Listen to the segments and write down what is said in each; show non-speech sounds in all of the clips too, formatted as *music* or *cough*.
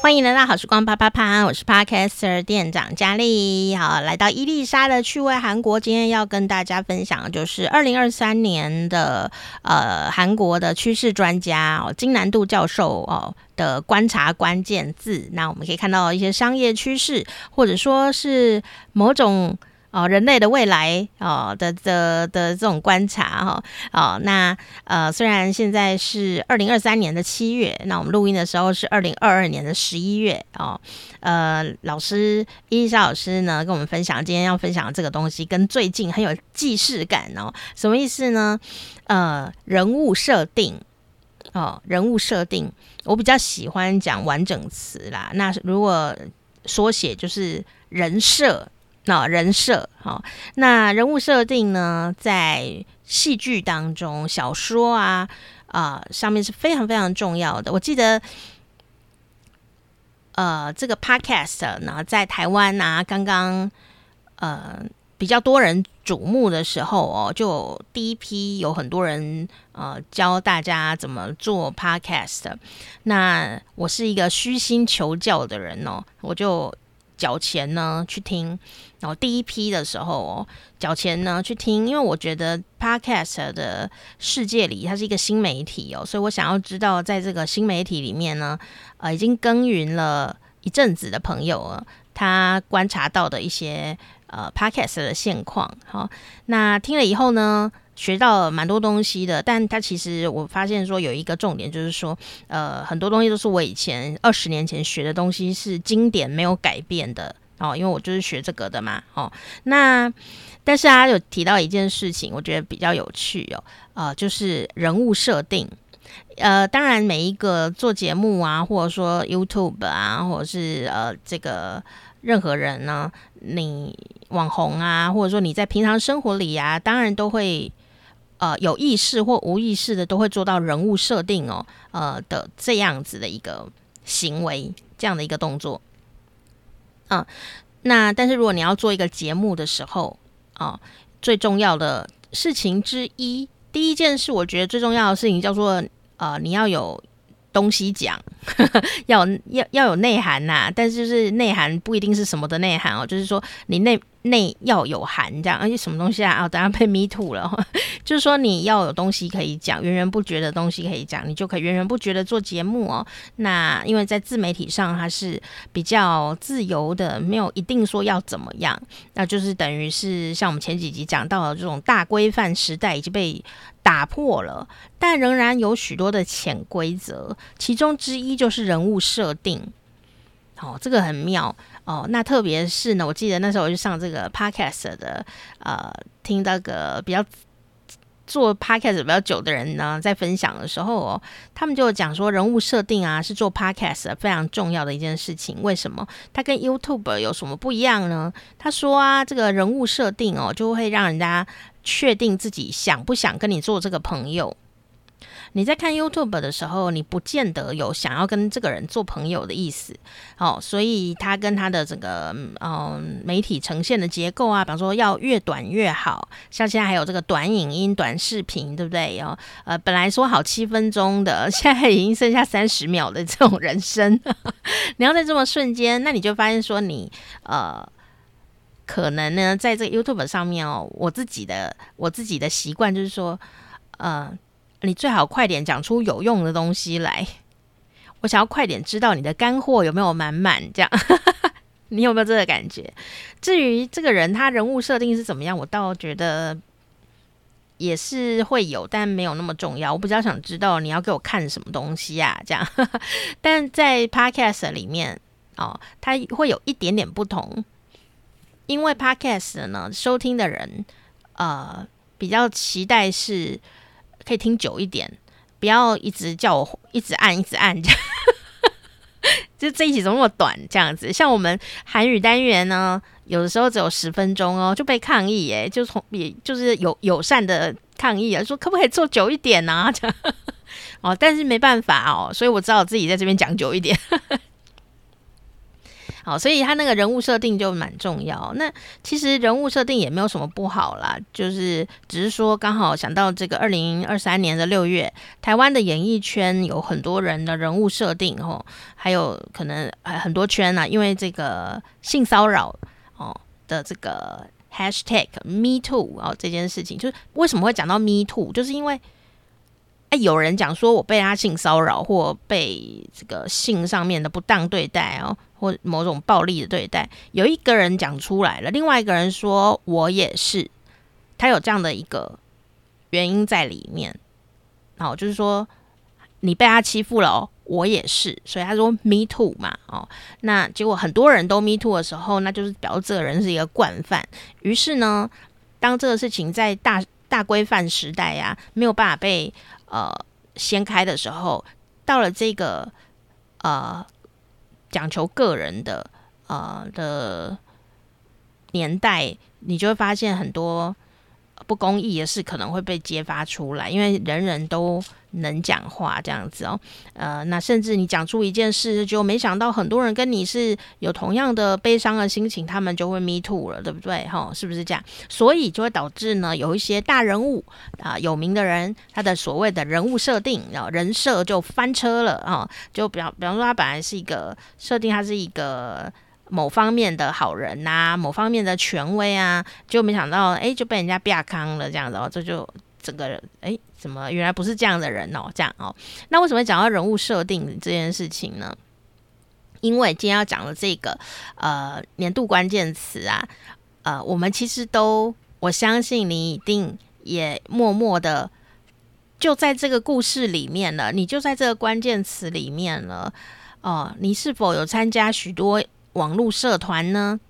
欢迎来到好时光啪啪啪，我是 Podcaster 店长佳丽。好，来到伊丽莎的趣味韩国，今天要跟大家分享的就是二零二三年的呃韩国的趋势专家哦金南度教授哦的观察关键字。那我们可以看到一些商业趋势，或者说是某种。哦，人类的未来哦的的的这种观察哈哦，那呃虽然现在是二零二三年的七月，那我们录音的时候是二零二二年的十一月哦，呃老师伊莎老师呢跟我们分享今天要分享的这个东西跟最近很有既视感哦，什么意思呢？呃，人物设定哦，人物设定，我比较喜欢讲完整词啦，那如果缩写就是人设。那、人设，好、哦，那人物设定呢，在戏剧当中、小说啊啊、上面是非常非常重要的。我记得，呃，这个 podcast 呢，在台湾啊，刚刚呃比较多人瞩目的时候哦，就第一批有很多人呃教大家怎么做 podcast。那我是一个虚心求教的人哦，我就。缴钱呢去听，然后第一批的时候哦，缴钱呢去听，因为我觉得 Podcast 的世界里它是一个新媒体哦，所以我想要知道在这个新媒体里面呢，呃，已经耕耘了一阵子的朋友啊，他观察到的一些呃 Podcast 的现况。好，那听了以后呢，学到蛮多东西的，但他其实我发现说有一个重点，就是说，呃，很多东西都是我以前二十年前学的东西，是经典没有改变的哦，因为我就是学这个的嘛，哦，那但是他有提到一件事情，我觉得比较有趣哦，呃，就是人物设定，呃，当然每一个做节目啊，或者说 YouTube 啊，或者是呃这个任何人呢，你网红啊，或者说你在平常生活里啊，当然都会。呃，有意识或无意识的都会做到人物设定哦，呃的这样子的一个行为，这样的一个动作。嗯、那但是如果你要做一个节目的时候，啊、最重要的事情之一，第一件事，我觉得最重要的事情叫做，呃，你要有东西讲，*laughs* 要要要有内涵呐、但是就是内涵不一定是什么的内涵哦，就是说你内。内要有涵，这样，而且什么东西啊？哦，等下被迷吐了，*laughs* 就是说你要有东西可以讲，源源不绝的东西可以讲，你就可以源源不绝的做节目哦。那因为在自媒体上，它是比较自由的，没有一定说要怎么样，那就是等于是像我们前几集讲到的这种大规范时代已经被打破了，但仍然有许多的潜规则，其中之一就是人物设定。哦，这个很妙哦。那特别是呢，我记得那时候我就上这个 podcast 的，呃，听那个比较做 podcast 比较久的人呢，在分享的时候哦，他们就讲说人物设定啊是做 podcast 非常重要的一件事情。为什么？它跟 YouTube 有什么不一样呢？他说啊，这个人物设定哦，就会让人家确定自己想不想跟你做这个朋友。你在看 YouTube 的时候，你不见得有想要跟这个人做朋友的意思，哦，所以他跟他的这个嗯、媒体呈现的结构啊，比方说要越短越好，像现在还有这个短影音、短视频，对不对？哦，呃，本来说好七分钟的，*laughs* 现在已经剩下三十秒的这种人生，*laughs* 你要在这么瞬间，那你就发现说你呃，可能呢，在这个 YouTube 上面哦，我自己的我自己的习惯就是说，呃。你最好快点讲出有用的东西来，我想要快点知道你的干货有没有满满，这样 *laughs* 你有没有这个感觉？至于这个人他人物设定是怎么样，我倒觉得也是会有，但没有那么重要。我比较想知道你要给我看什么东西啊，这样。*laughs* 但在 Podcast 里面哦，它会有一点点不同，因为 Podcast 呢，收听的人呃比较期待是。可以听久一点，不要一直叫我一直按一直按这样，*laughs* 就这一集怎么那么短？这样子，像我们韩语单元呢，有的时候只有十分钟哦，就被抗议哎，就从也就是友友善的抗议啊，说可不可以做久一点呢？这样 *laughs* 哦，但是没办法哦，所以我只好自己在这边讲久一点。好，所以他那个人物设定就蛮重要。那其实人物设定也没有什么不好啦，就是只是说刚好想到这个二零二三年的六月，台湾的演艺圈有很多人的人物设定哦，还有可能很多圈啊，因为这个性骚扰哦的这个 hashtag Me Too 哦这件事情，就是为什么会讲到 Me Too，就是因为。哎，有人讲说我被他性骚扰，或被这个性上面的不当对待哦，或某种暴力的对待。有一个人讲出来了，另外一个人说我也是，他有这样的一个原因在里面。哦，就是说你被他欺负了哦，我也是，所以他说 me too 嘛，哦，那结果很多人都 me too 的时候，那就是表示这个人是一个惯犯。于是呢，当这个事情在大大规范时代呀、没有办法被。呃，掀开的时候，到了这个呃讲求个人的呃的年代，你就会发现很多不公义的事可能会被揭发出来，因为人人都。能讲话这样子哦，呃，那甚至你讲出一件事，就没想到很多人跟你是有同样的悲伤的心情，他们就会 me too 了，对不对？哈、是不是这样？所以就会导致呢，有一些大人物啊、有名的人，他的所谓的人物设定，然后人设就翻车了啊、就比方比方说，他本来是一个设定，他是一个某方面的好人呐、某方面的权威啊，就没想到哎，就被人家啪康了这样子哦，这就。整个人哎，怎么原来不是这样的人哦？这样哦，那为什么讲到人物设定这件事情呢？因为今天要讲的这个呃年度关键词啊，呃，我们其实都我相信你一定也默默的就在这个故事里面了，你就在这个关键词里面了哦、你是否有参加许多网络社团呢？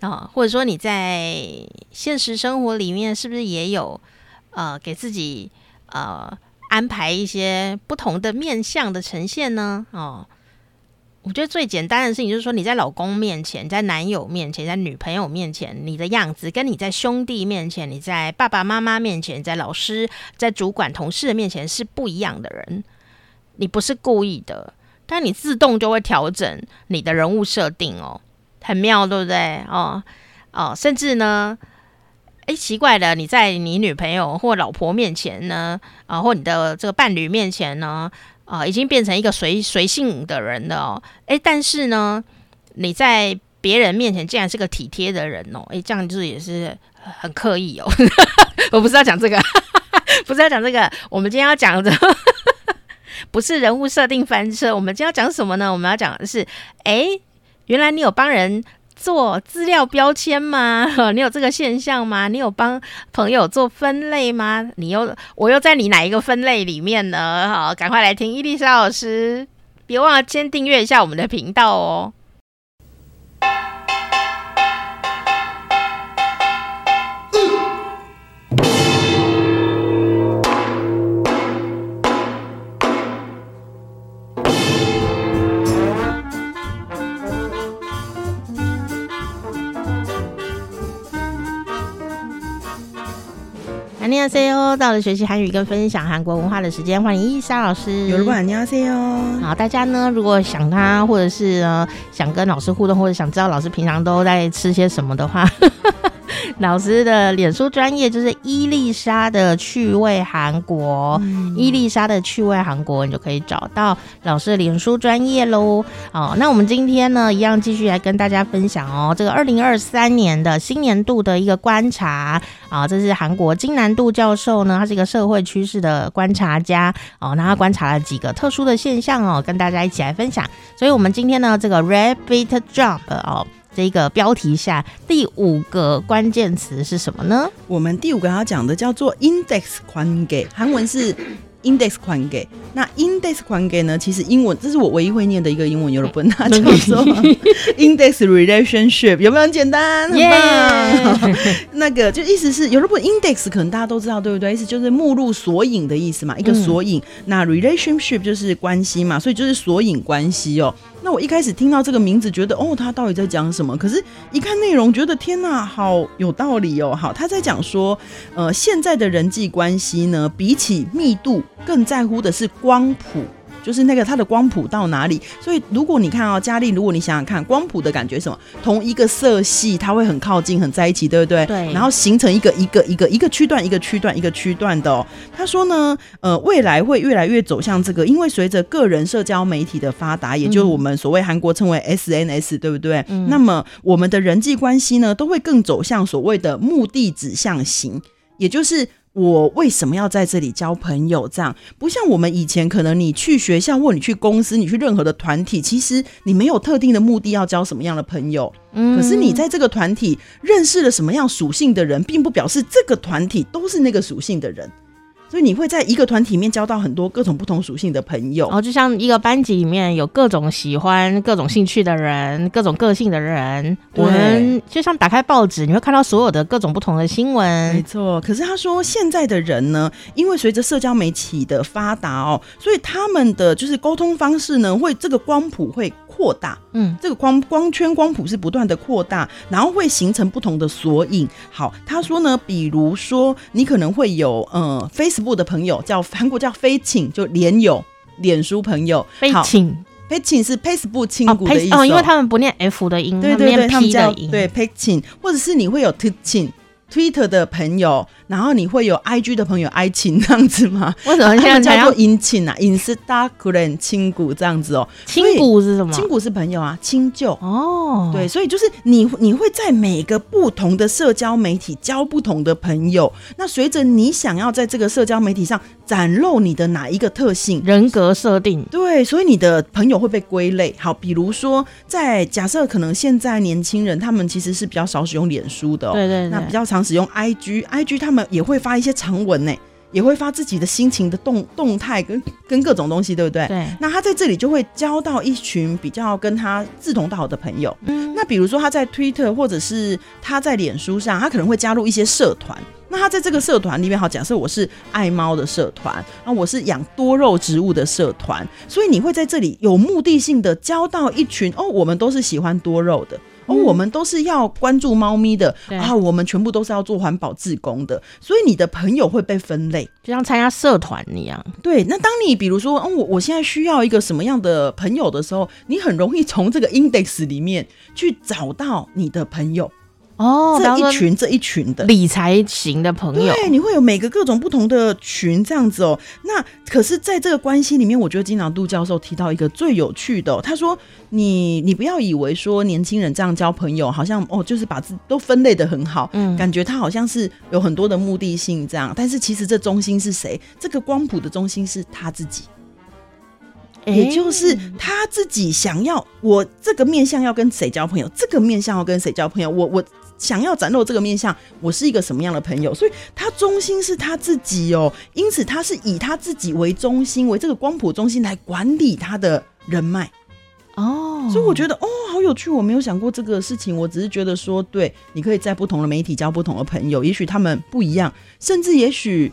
啊、或者说你在现实生活里面是不是也有？呃，给自己呃安排一些不同的面相的呈现呢？哦，我觉得最简单的事情就是说，你在老公面前，在男友面前，在女朋友面前，你的样子跟你在兄弟面前，你在爸爸妈妈面前，在老师、在主管、同事的面前是不一样的人。你不是故意的，但你自动就会调整你的人物设定哦，很妙，对不对？哦哦，甚至呢。哎，奇怪的，你在你女朋友或老婆面前呢，啊，或你的这个伴侣面前呢，啊，已经变成一个随随性的人了哦。哎，但是呢，你在别人面前竟然是个体贴的人哦。哎，这样就是也是很刻意哦。*laughs* 我不是要讲这个，*laughs* 不是要讲这个。我们今天要讲的 *laughs* 不是人物设定翻车，我们今天要讲什么呢？我们要讲的是，哎，原来你有帮人。做资料标签吗？*laughs* 你有这个现象吗？你有帮朋友做分类吗？你又我又在你哪一个分类里面呢？好，赶快来听伊丽莎老师，别忘了先订阅一下我们的频道哦。C O，，到了学习韩语跟分享韩国文化的时间，欢迎伊莎老师。有人大家好。好，大家呢，如果想他，或者是呃，想跟老师互动，或者想知道老师平常都在吃些什么的话。*laughs* 老师的脸书专业就是伊丽莎的趣味韩国，嗯、伊丽莎的趣味韩国，你就可以找到老师的脸书专业喽。好，那我们今天呢，一样继续来跟大家分享哦，这个二零二三年的新年度的一个观察啊，这是韩国金南度教授呢，他是一个社会趋势的观察家哦，那他观察了几个特殊的现象哦，跟大家一起来分享。所以我们今天呢，这个 Rabbit Jump 哦。这一个标题下第五个关键词是什么呢？我们第五个要讲的叫做 index 宽给韩文是 index 宽给。那 index 宽给呢其实英文这是我唯一会念的一个英文有了不那叫做 index relationship 有没有很简单？很棒。*laughs* 那个就意思是有了不 index 可能大家都知道对不对？意思就是目录索引的意思嘛一个索引。那 relationship 就是关系嘛所以就是索引关系哦。那我一开始听到这个名字，觉得哦，他到底在讲什么？可是，一看内容，觉得天呐，好有道理哦。好，他在讲说，呃，现在的人际关系呢，比起密度，更在乎的是光谱。就是那个它的光谱到哪里。所以如果你看哦，佳丽，如果你想想看，光谱的感觉什么？同一个色系，它会很靠近，很在一起，对不对？对。然后形成一个一个一个一个区段，一个区段，一个区段的哦。他说呢，呃，未来会越来越走向这个，因为随着个人社交媒体的发达，也就是我们所谓韩国称为 SNS，对不对？嗯。那么我们的人际关系呢，都会更走向所谓的目的指向型，也就是。我为什么要在这里交朋友？这样不像我们以前，可能你去学校或你去公司，你去任何的团体，其实你没有特定的目的要交什么样的朋友。嗯，可是你在这个团体认识了什么样属性的人，并不表示这个团体都是那个属性的人。所以你会在一个团体里面交到很多各种不同属性的朋友，然后，就像一个班级里面有各种喜欢、各种兴趣的人，各种个性的人。我们就像打开报纸，你会看到所有的各种不同的新闻。没错。可是他说，现在的人呢，因为随着社交媒体的发达哦，所以他们的就是沟通方式呢，会这个光谱会扩大。嗯，这个光光圈光谱是不断的扩大，然后会形成不同的索引。好，他说呢，比如说你可能会有呃 Facebook 的朋友叫韩国叫飞请，就脸友、脸书朋友。飞亲，飞亲是 Facebook 亲骨的意思哦，哦，因为他们不念 F 的音，对对对，他们叫对飞亲，或者是你会有 T 亲。Twitter 的朋友，然后你会有 IG 的朋友 I 亲这样子吗？为什么现在叫做姻亲啊？Instagram 亲骨这样子哦。亲骨是什么？亲骨是朋友啊，亲旧哦。对，所以就是你你会在每个不同的社交媒体交不同的朋友。那随着你想要在这个社交媒体上展露你的哪一个特性，人格设定，对，所以你的朋友会被归类。好，比如说在假设可能现在年轻人他们其实是比较少使用脸书的，对对，那比较常。使用 IG，IG 他们也会发一些长文呢，也会发自己的心情的动动态跟跟各种东西，对不对？对。那他在这里就会交到一群比较跟他志同道合的朋友。嗯。那比如说他在 Twitter 或者是他在脸书上，他可能会加入一些社团。那他在这个社团里面，好，假设我是爱猫的社团，那我是养多肉植物的社团，所以你会在这里有目的性的交到一群哦，我们都是喜欢多肉的。哦，我们都是要关注猫咪的啊，我们全部都是要做环保志工的，所以你的朋友会被分类，就像参加社团一样。对，那当你比如说，嗯，我我现在需要一个什么样的朋友的时候，你很容易从这个 index 里面去找到你的朋友。哦，这一群这一群的理财型的朋友，对，你会有每个各种不同的群这样子哦。那可是，在这个关系里面，我觉得经常杜教授提到一个最有趣的哦，他说：“你你不要以为说年轻人这样交朋友，好像哦，就是把自都分类的很好，嗯，感觉他好像是有很多的目的性这样。但是其实这中心是谁？这个光谱的中心是他自己，也就是他自己想要我这个面向要跟谁交朋友，这个面向要跟谁交朋友，我我。”想要展露这个面向，我是一个什么样的朋友？所以他中心是他自己哦，因此他是以他自己为中心，为这个光谱中心来管理他的人脉哦。所以我觉得哦，好有趣，我没有想过这个事情。我只是觉得说，对，你可以在不同的媒体交不同的朋友，也许他们不一样，甚至也许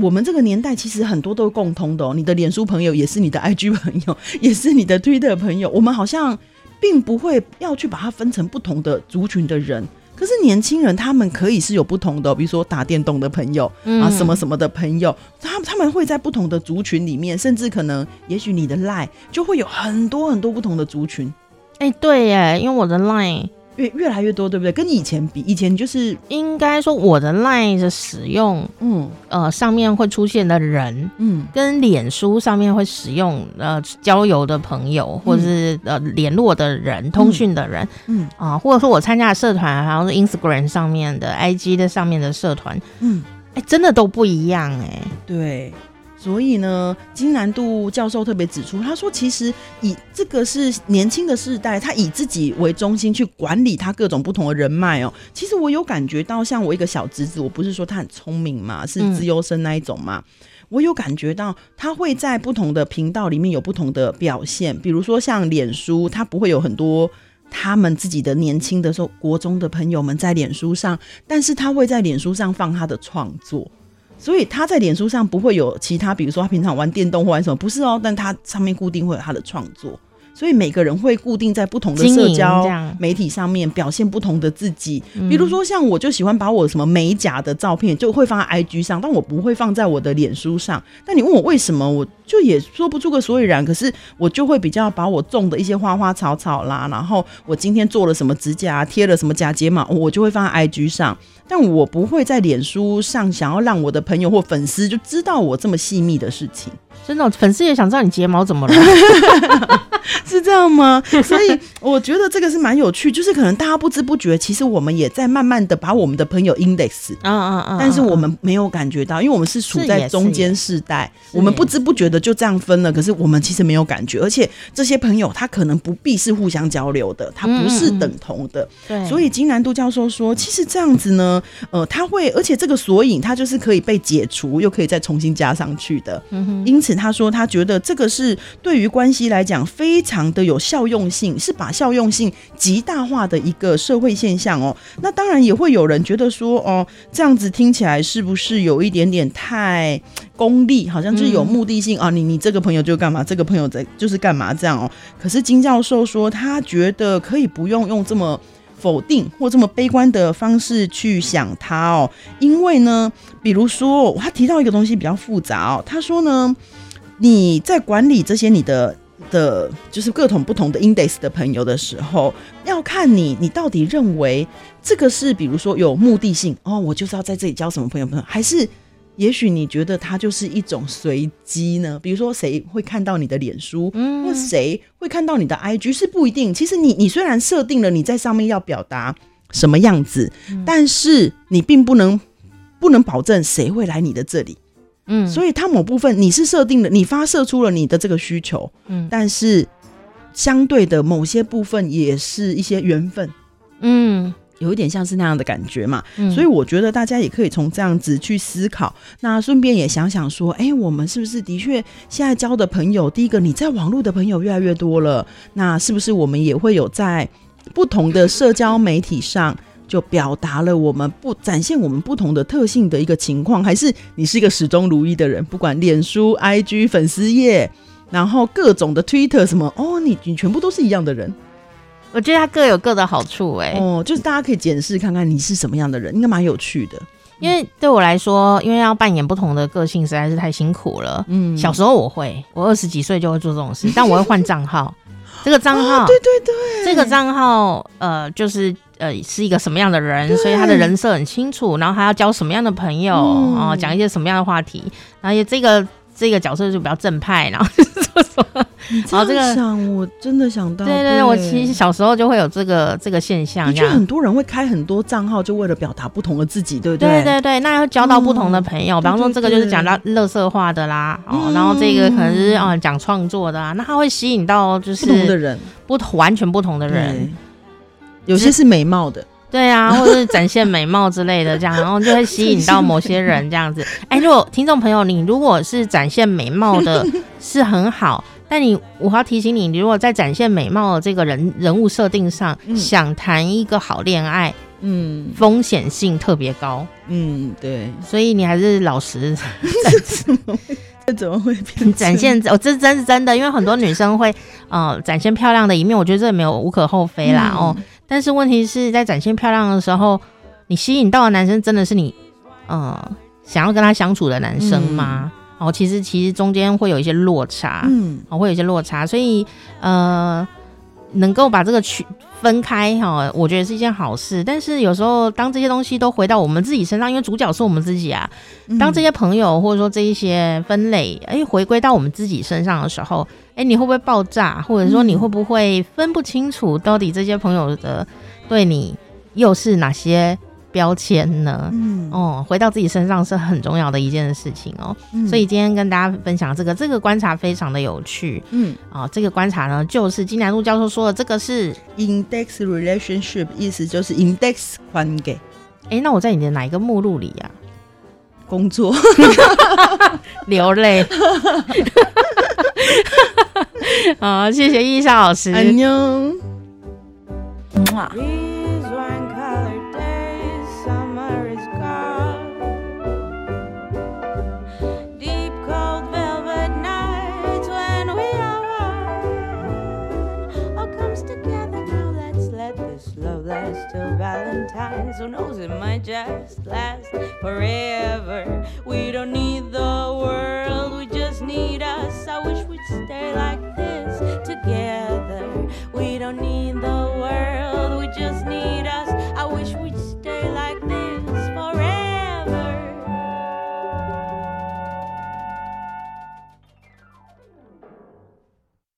我们这个年代其实很多都是共通的哦。你的脸书朋友也是你的 IG 朋友，也是你的 Twitter 朋友。我们好像并不会要去把它分成不同的族群的人。可是年轻人他们可以是有不同的，比如说打电动的朋友、嗯、啊，什么什么的朋友，他他们会在不同的族群里面，甚至可能，也许你的 line 就会有很多很多不同的族群。哎、欸，对耶，因为我的 line。越越来越多，对不对？跟以前比，以前就是应该说我的 LINE 的使用，嗯，呃，上面会出现的人，嗯，跟脸书上面会使用呃交友的朋友，或者是呃联络的人、通讯的人，嗯。啊、呃，或者说我参加的社团，好像是 Instagram 上面的、IG 的上面的社团，嗯，哎、欸，真的都不一样哎、欸，对。所以呢，金南度教授特别指出，他说，其实以这个是年轻的世代，他以自己为中心去管理他各种不同的人脉哦。其实我有感觉到，像我一个小侄子，我不是说他很聪明嘛，是资优生那一种嘛，嗯、我有感觉到他会在不同的频道里面有不同的表现，比如说像脸书，他不会有很多他们自己的年轻的时候国中的朋友们在脸书上，但是他会在脸书上放他的创作。所以他在脸书上不会有其他，比如说他平常玩电动或玩什么，不是哦，但他上面固定会有他的创作。所以每个人会固定在不同的社交媒体上面表现不同的自己。比如说像我就喜欢把我什么美甲的照片就会放在 IG 上，但我不会放在我的脸书上。但你问我为什么，我就也说不出个所以然。可是我就会比较把我种的一些花花草草啦，然后我今天做了什么指甲，贴了什么假睫毛，我就会放在 IG 上。但我不会在脸书上想要让我的朋友或粉丝就知道我这么细密的事情。真的，粉丝也想知道你睫毛怎么了，*laughs* 是这样吗？所以我觉得这个是蛮有趣，就是可能大家不知不觉，其实我们也在慢慢的把我们的朋友 index，嗯嗯嗯，但是我们没有感觉到，因为我们是处在中间世代，我们不知不觉的就这样分了，可是我们其实没有感觉，而且这些朋友他可能不必是互相交流的，他不是等同的，对，所以金南都教授说，其实这样子呢，呃，他会，而且这个索引它就是可以被解除，又可以再重新加上去的，嗯哼，因此。他说：“他觉得这个是对于关系来讲非常的有效用性，是把效用性极大化的一个社会现象哦。那当然也会有人觉得说，哦，这样子听起来是不是有一点点太功利？好像就是有目的性啊。你你这个朋友就干嘛，这个朋友在就是干嘛这样哦。可是金教授说，他觉得可以不用用这么。”否定或这么悲观的方式去想他哦，因为呢，比如说他提到一个东西比较复杂哦，他说呢，你在管理这些你的的，就是各种不同的 index 的朋友的时候，要看你你到底认为这个是比如说有目的性哦，我就是要在这里交什么朋友朋友，还是？也许你觉得它就是一种随机呢？比如说，谁会看到你的脸书，嗯，或谁会看到你的 IG 是不一定。其实你你虽然设定了你在上面要表达什么样子，嗯，但是你并不能不能保证谁会来你的这里，嗯，所以它某部分你是设定了，你发射出了你的这个需求，嗯，但是相对的某些部分也是一些缘分，嗯。有一点像是那样的感觉嘛，嗯，所以我觉得大家也可以从这样子去思考。那顺便也想想说，哎，我们是不是的确现在交的朋友，第一个你在网络的朋友越来越多了，那是不是我们也会有在不同的社交媒体上就表达了我们不展现我们不同的特性的一个情况？还是你是一个始终如一的人，不管脸书、IG 粉丝页，然后各种的 Twitter 什么，哦，你你全部都是一样的人。我觉得它各有各的好处，欸，哎，哦，就是大家可以检视看看你是什么样的人，应该蛮有趣的。因为对我来说，因为要扮演不同的个性实在是太辛苦了。嗯，小时候我会，我二十几岁就会做这种事，但我会换账号。这个账号，对对对，这个账号，呃，就是呃是一个什么样的人，所以他的人设很清楚，然后他要交什么样的朋友啊，讲、一些什么样的话题，然后也这个。这个角色就比较正派，然后 *laughs* 就是说什么，然后这个想我真的想到，对对对，我其实小时候就会有这个这个现象，就很多人会开很多账号，就为了表达不同的自己，对不对？对对对，那要交到不同的朋友，比方说这个就是讲到乐色化的啦，哦，然后这个可能是啊讲创作的啊，那他会吸引到就是不同的人，不同完全不同的人，有些是美貌的。对啊，*laughs* 或者是展现美貌之类的，这样，然后就会吸引到某些人这样子。*laughs* 哎，如果听众朋友，你如果是展现美貌的，*laughs* 是很好，但你我要提醒你，你如果在展现美貌的这个人人物设定上，嗯、想谈一个好恋爱，嗯，风险性特别高，嗯，对，所以你还是老实。这怎么会变展现？哦，这真是真的，因为很多女生会呃展现漂亮的一面，我觉得这也没有无可厚非啦，嗯、哦。但是问题是在展现漂亮的时候，你吸引到的男生真的是你，呃，想要跟他相处的男生吗？嗯、哦，其实其实中间会有一些落差，嗯，哦，会有一些落差，所以呃，能够把这个区分开哈、哦，我觉得是一件好事。但是有时候当这些东西都回到我们自己身上，因为主角是我们自己啊，当这些朋友或者说这一些分类哎回归到我们自己身上的时候。哎，你会不会爆炸？或者说你会不会分不清楚到底这些朋友的对你又是哪些标签呢？嗯，哦，回到自己身上是很重要的一件事情哦。嗯，所以今天跟大家分享这个，这个观察非常的有趣。嗯，啊、哦，这个观察呢，就是金南路教授说的，这个是 index relationship，意思就是 index 关给。哎，那我在你的哪一个目录里呀、啊？工作 *laughs* 流泪，*laughs* 好，谢谢易莎老师。安妞。just last forever.